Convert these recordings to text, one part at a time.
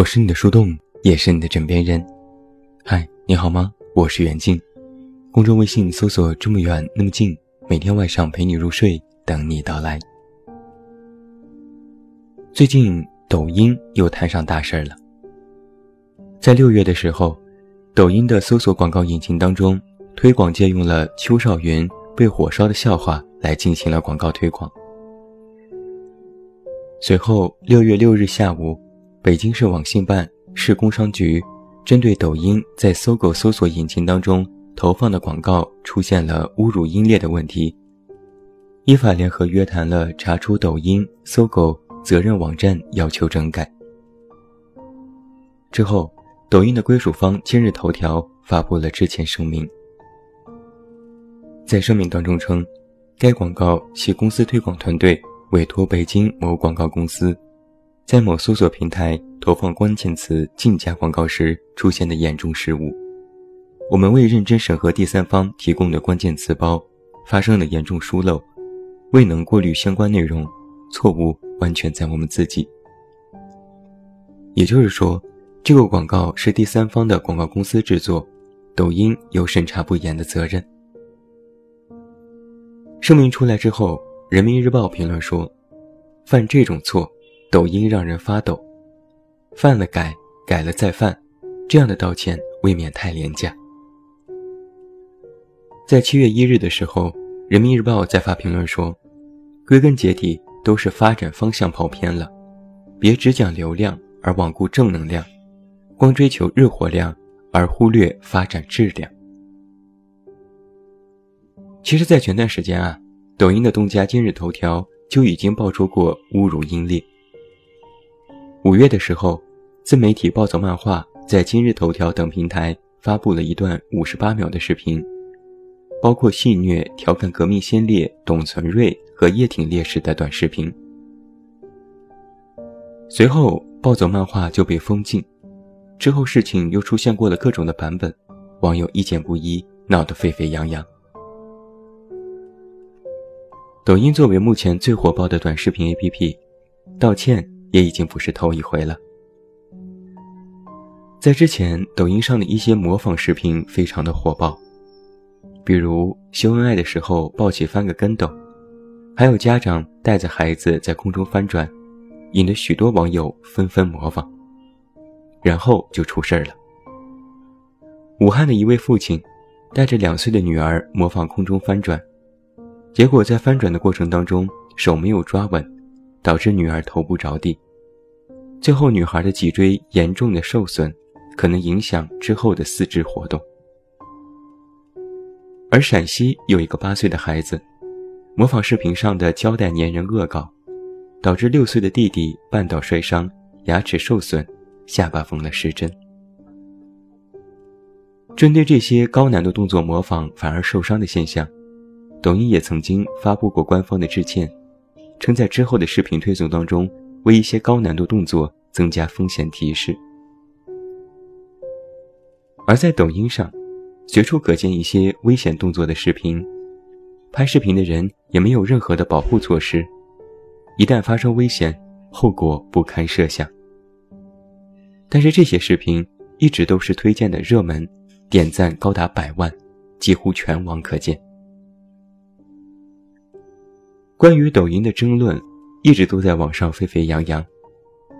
我是你的树洞，也是你的枕边人。嗨，你好吗？我是袁静。公众微信搜索“这么远那么近”，每天晚上陪你入睡，等你到来。最近抖音又摊上大事儿了。在六月的时候，抖音的搜索广告引擎当中，推广借用了邱少云被火烧的笑话来进行了广告推广。随后，六月六日下午，北京市网信办、市工商局针对抖音在搜狗搜索引擎当中投放的广告出现了侮辱音烈的问题，依法联合约谈了查出抖音、搜狗责任网站，要求整改。之后，抖音的归属方今日头条发布了致歉声明，在声明当中称，该广告系公司推广团队。委托北京某广告公司，在某搜索平台投放关键词“竞价广告”时出现的严重失误，我们未认真审核第三方提供的关键词包，发生了严重疏漏，未能过滤相关内容，错误完全在我们自己。也就是说，这个广告是第三方的广告公司制作，抖音有审查不严的责任。声明出来之后。人民日报评论说：“犯这种错，抖音让人发抖。犯了改，改了再犯，这样的道歉未免太廉价。”在七月一日的时候，人民日报在发评论说：“归根结底都是发展方向跑偏了，别只讲流量而罔顾正能量，光追求日活量而忽略发展质量。”其实，在前段时间啊。抖音的东家今日头条就已经爆出过侮辱英烈。五月的时候，自媒体暴走漫画在今日头条等平台发布了一段五十八秒的视频，包括戏谑调侃革命先烈董存瑞和叶挺烈士的短视频。随后，暴走漫画就被封禁，之后事情又出现过了各种的版本，网友意见不一，闹得沸沸扬扬。抖音作为目前最火爆的短视频 APP，道歉也已经不是头一回了。在之前，抖音上的一些模仿视频非常的火爆，比如秀恩爱的时候抱起翻个跟斗，还有家长带着孩子在空中翻转，引得许多网友纷纷模仿。然后就出事儿了。武汉的一位父亲带着两岁的女儿模仿空中翻转。结果在翻转的过程当中，手没有抓稳，导致女儿头部着地，最后女孩的脊椎严重的受损，可能影响之后的四肢活动。而陕西有一个八岁的孩子，模仿视频上的胶带粘人恶搞，导致六岁的弟弟绊倒摔伤，牙齿受损，下巴缝了十针。针对这些高难度动作模仿反而受伤的现象。抖音也曾经发布过官方的致歉，称在之后的视频推送当中，为一些高难度动作增加风险提示。而在抖音上，随处可见一些危险动作的视频，拍视频的人也没有任何的保护措施，一旦发生危险，后果不堪设想。但是这些视频一直都是推荐的热门，点赞高达百万，几乎全网可见。关于抖音的争论，一直都在网上沸沸扬扬，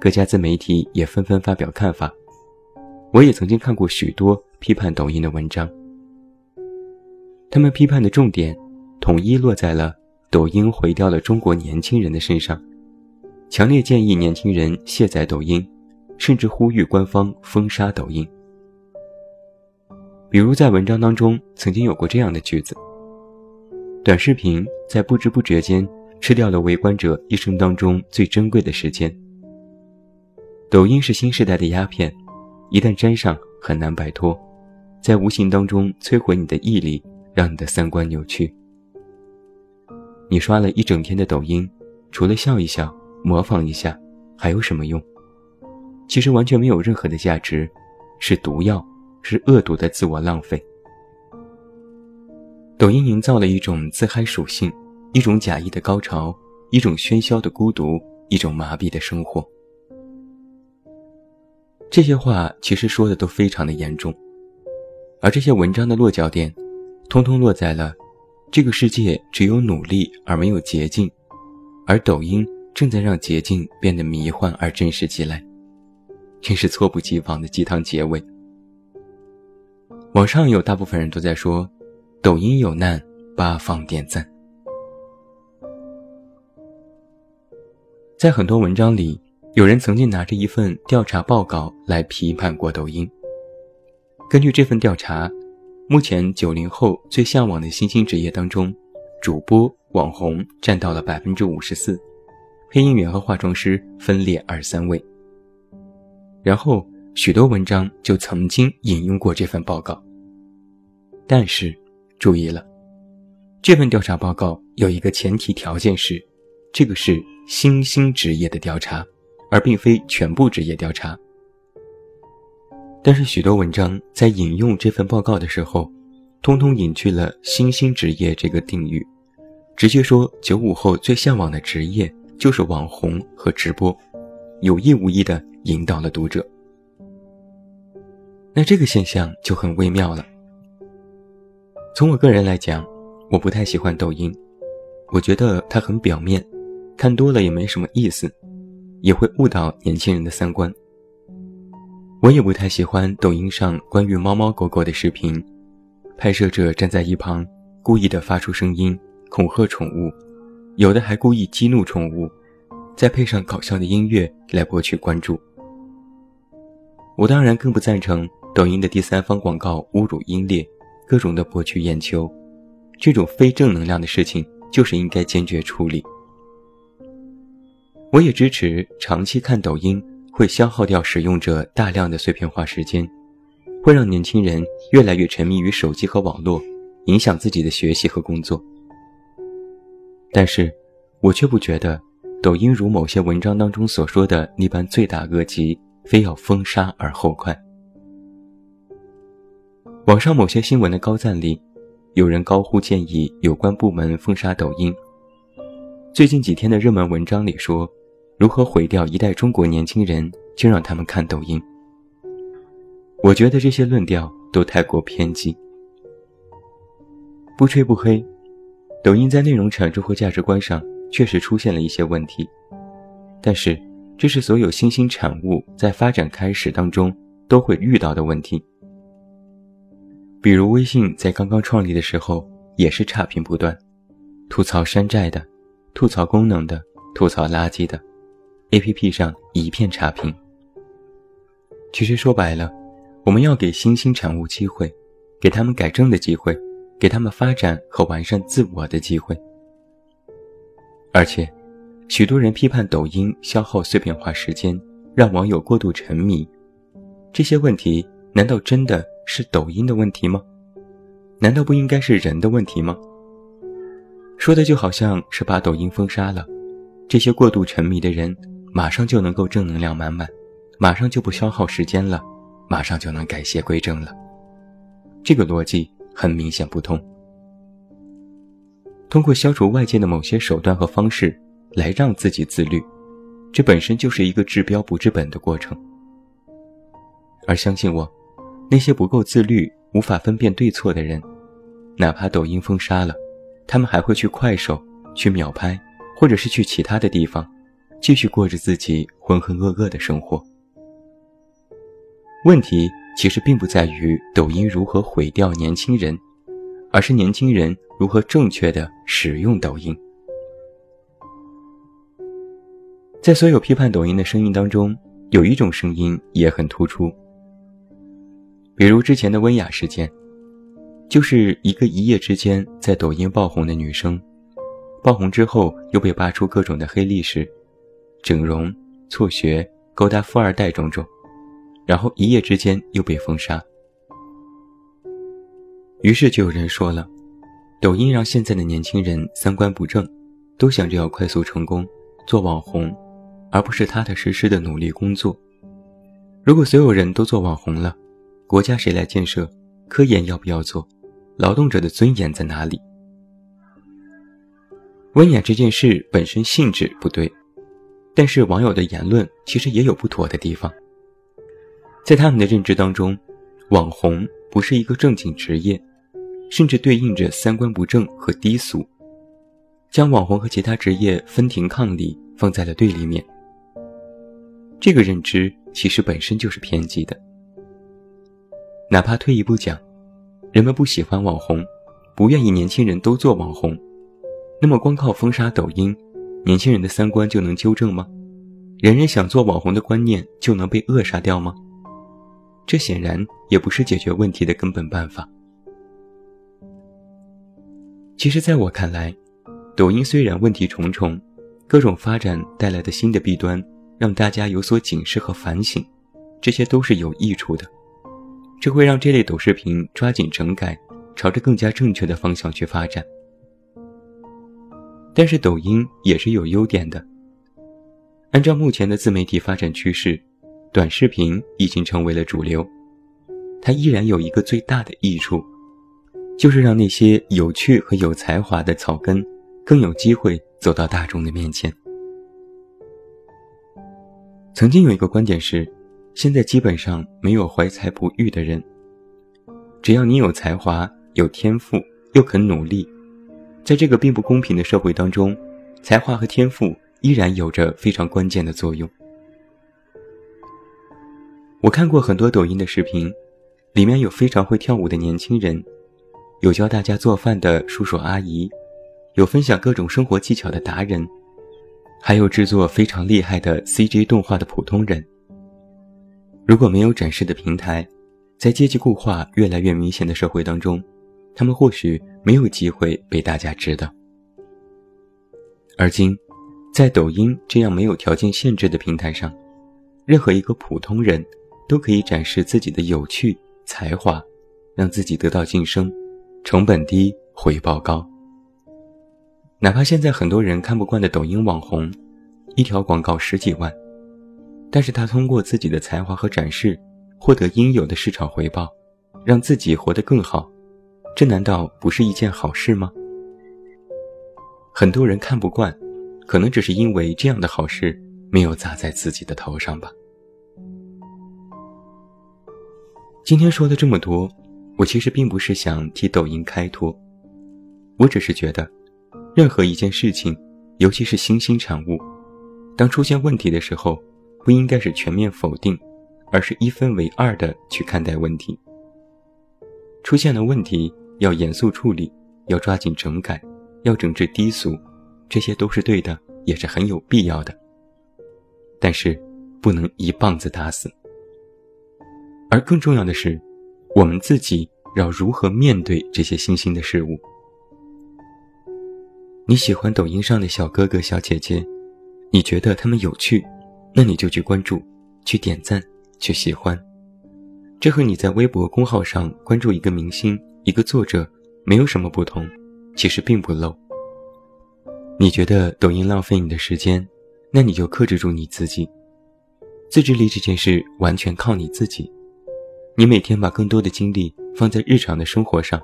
各家自媒体也纷纷发表看法。我也曾经看过许多批判抖音的文章，他们批判的重点统一落在了抖音毁掉了中国年轻人的身上，强烈建议年轻人卸载抖音，甚至呼吁官方封杀抖音。比如在文章当中曾经有过这样的句子。短视频在不知不觉间吃掉了围观者一生当中最珍贵的时间。抖音是新时代的鸦片，一旦沾上很难摆脱，在无形当中摧毁你的毅力，让你的三观扭曲。你刷了一整天的抖音，除了笑一笑、模仿一下，还有什么用？其实完全没有任何的价值，是毒药，是恶毒的自我浪费。抖音营造了一种自嗨属性，一种假意的高潮，一种喧嚣的孤独，一种麻痹的生活。这些话其实说的都非常的严重，而这些文章的落脚点，通通落在了这个世界只有努力而没有捷径，而抖音正在让捷径变得迷幻而真实起来，真是猝不及防的鸡汤结尾。网上有大部分人都在说，抖音有难，八方点赞。在很多文章里。有人曾经拿着一份调查报告来批判过抖音。根据这份调查，目前九零后最向往的新兴职业当中，主播、网红占到了百分之五十四，配音员和化妆师分列二三位。然后许多文章就曾经引用过这份报告。但是，注意了，这份调查报告有一个前提条件是，这个是新兴职业的调查。而并非全部职业调查，但是许多文章在引用这份报告的时候，通通隐去了“新兴职业”这个定语，直接说九五后最向往的职业就是网红和直播，有意无意的引导了读者。那这个现象就很微妙了。从我个人来讲，我不太喜欢抖音，我觉得它很表面，看多了也没什么意思。也会误导年轻人的三观。我也不太喜欢抖音上关于猫猫狗狗的视频，拍摄者站在一旁，故意的发出声音恐吓宠物，有的还故意激怒宠物，再配上搞笑的音乐来博取关注。我当然更不赞成抖音的第三方广告侮辱英烈，各种的博取眼球，这种非正能量的事情就是应该坚决处理。我也支持长期看抖音会消耗掉使用者大量的碎片化时间，会让年轻人越来越沉迷于手机和网络，影响自己的学习和工作。但是，我却不觉得抖音如某些文章当中所说的那般罪大恶极，非要封杀而后快。网上某些新闻的高赞里，有人高呼建议有关部门封杀抖音。最近几天的热门文章里说。如何毁掉一代中国年轻人，就让他们看抖音。我觉得这些论调都太过偏激。不吹不黑，抖音在内容产出和价值观上确实出现了一些问题，但是这是所有新兴产物在发展开始当中都会遇到的问题。比如微信在刚刚创立的时候也是差评不断，吐槽山寨的，吐槽功能的，吐槽垃圾的。A.P.P. 上一片差评。其实说白了，我们要给新兴产物机会，给他们改正的机会，给他们发展和完善自我的机会。而且，许多人批判抖音消耗碎片化时间，让网友过度沉迷。这些问题难道真的是抖音的问题吗？难道不应该是人的问题吗？说的就好像是把抖音封杀了，这些过度沉迷的人。马上就能够正能量满满，马上就不消耗时间了，马上就能改邪归正了。这个逻辑很明显不通。通过消除外界的某些手段和方式来让自己自律，这本身就是一个治标不治本的过程。而相信我，那些不够自律、无法分辨对错的人，哪怕抖音封杀了，他们还会去快手、去秒拍，或者是去其他的地方。继续过着自己浑浑噩噩的生活。问题其实并不在于抖音如何毁掉年轻人，而是年轻人如何正确的使用抖音。在所有批判抖音的声音当中，有一种声音也很突出，比如之前的温雅事件，就是一个一夜之间在抖音爆红的女生，爆红之后又被扒出各种的黑历史。整容、辍学、勾搭富二代种种，然后一夜之间又被封杀。于是就有人说了，抖音让现在的年轻人三观不正，都想着要快速成功，做网红，而不是踏踏实实的努力工作。如果所有人都做网红了，国家谁来建设？科研要不要做？劳动者的尊严在哪里？温雅这件事本身性质不对。但是网友的言论其实也有不妥的地方。在他们的认知当中，网红不是一个正经职业，甚至对应着三观不正和低俗，将网红和其他职业分庭抗礼，放在了对立面。这个认知其实本身就是偏激的。哪怕退一步讲，人们不喜欢网红，不愿意年轻人都做网红，那么光靠封杀抖音，年轻人的三观就能纠正吗？人人想做网红的观念就能被扼杀掉吗？这显然也不是解决问题的根本办法。其实，在我看来，抖音虽然问题重重，各种发展带来的新的弊端让大家有所警示和反省，这些都是有益处的。这会让这类抖视频抓紧整改，朝着更加正确的方向去发展。但是抖音也是有优点的。按照目前的自媒体发展趋势，短视频已经成为了主流。它依然有一个最大的益处，就是让那些有趣和有才华的草根更有机会走到大众的面前。曾经有一个观点是。现在基本上没有怀才不遇的人，只要你有才华、有天赋，又肯努力，在这个并不公平的社会当中，才华和天赋依然有着非常关键的作用。我看过很多抖音的视频，里面有非常会跳舞的年轻人，有教大家做饭的叔叔阿姨，有分享各种生活技巧的达人，还有制作非常厉害的 CG 动画的普通人。如果没有展示的平台，在阶级固化越来越明显的社会当中，他们或许没有机会被大家知道。而今，在抖音这样没有条件限制的平台上，任何一个普通人都可以展示自己的有趣、才华，让自己得到晋升，成本低，回报高。哪怕现在很多人看不惯的抖音网红，一条广告十几万。但是他通过自己的才华和展示，获得应有的市场回报，让自己活得更好，这难道不是一件好事吗？很多人看不惯，可能只是因为这样的好事没有砸在自己的头上吧。今天说了这么多，我其实并不是想替抖音开脱，我只是觉得，任何一件事情，尤其是新兴产物，当出现问题的时候。不应该是全面否定，而是一分为二的去看待问题。出现了问题，要严肃处理，要抓紧整改，要整治低俗，这些都是对的，也是很有必要的。但是，不能一棒子打死。而更重要的是，我们自己要如何面对这些新兴的事物？你喜欢抖音上的小哥哥小姐姐，你觉得他们有趣？那你就去关注，去点赞，去喜欢，这和你在微博公号上关注一个明星、一个作者没有什么不同，其实并不 low。你觉得抖音浪费你的时间，那你就克制住你自己。自制力这件事完全靠你自己。你每天把更多的精力放在日常的生活上，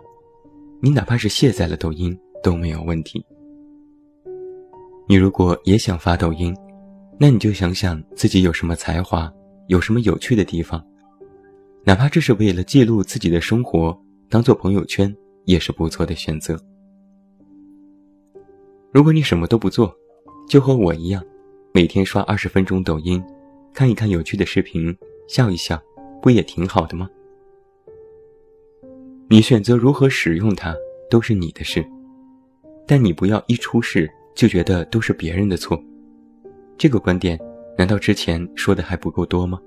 你哪怕是卸载了抖音都没有问题。你如果也想发抖音。那你就想想自己有什么才华，有什么有趣的地方，哪怕这是为了记录自己的生活，当做朋友圈也是不错的选择。如果你什么都不做，就和我一样，每天刷二十分钟抖音，看一看有趣的视频，笑一笑，不也挺好的吗？你选择如何使用它都是你的事，但你不要一出事就觉得都是别人的错。这个观点，难道之前说的还不够多吗？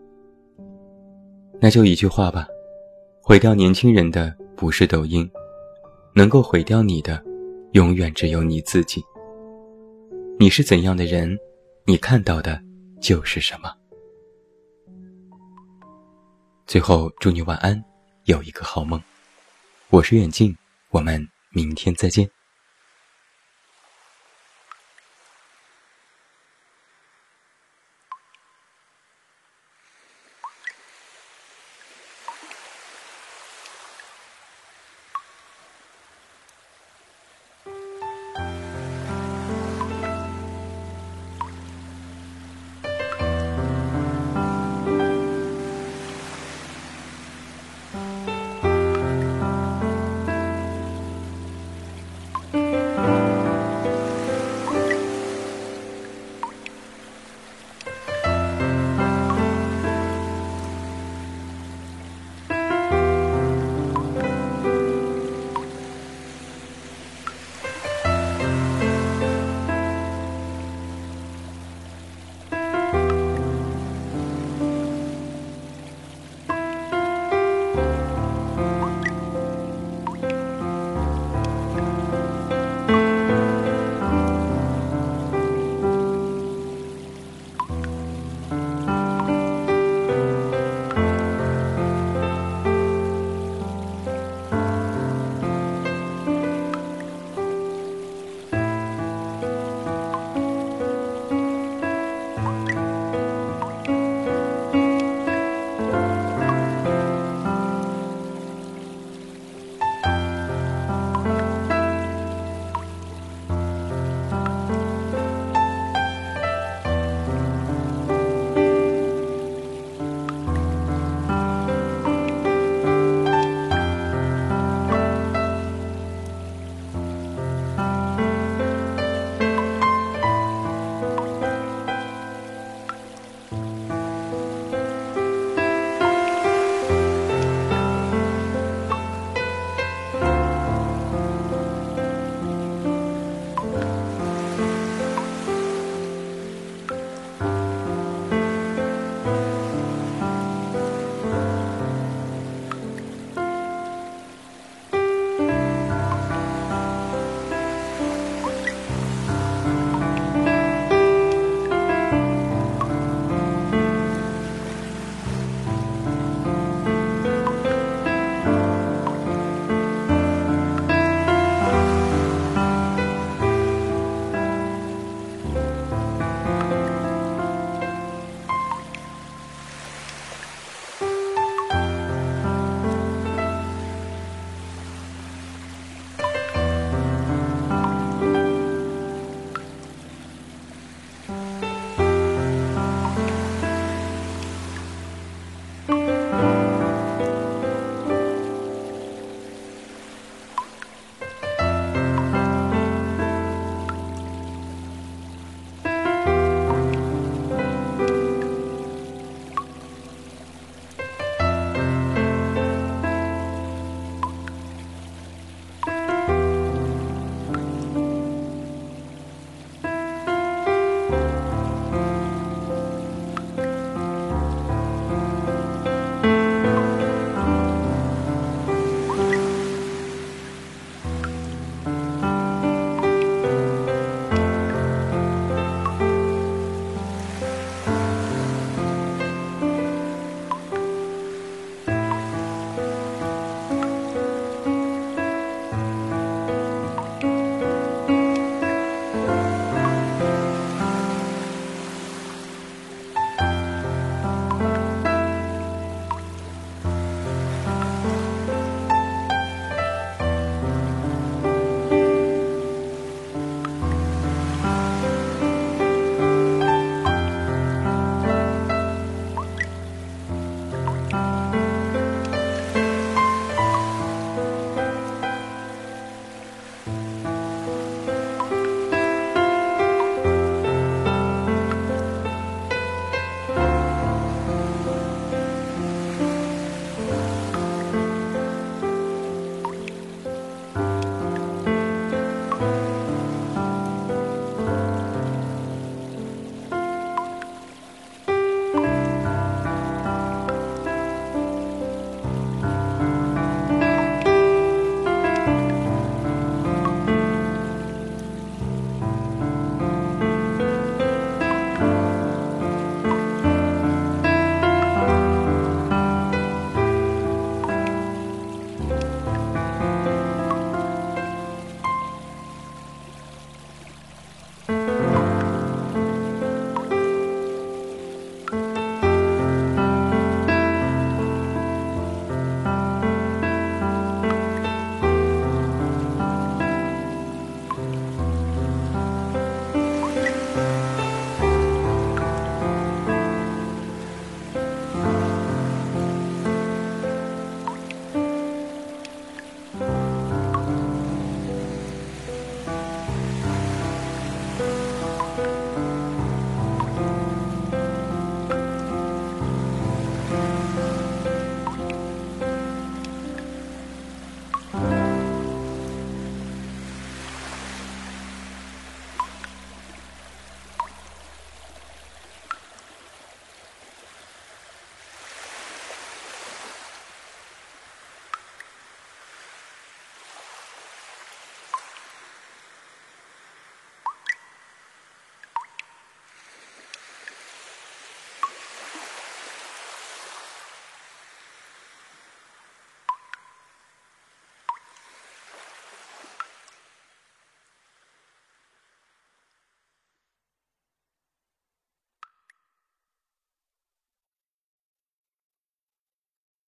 那就一句话吧：毁掉年轻人的不是抖音，能够毁掉你的，永远只有你自己。你是怎样的人，你看到的就是什么。最后，祝你晚安，有一个好梦。我是远近，我们明天再见。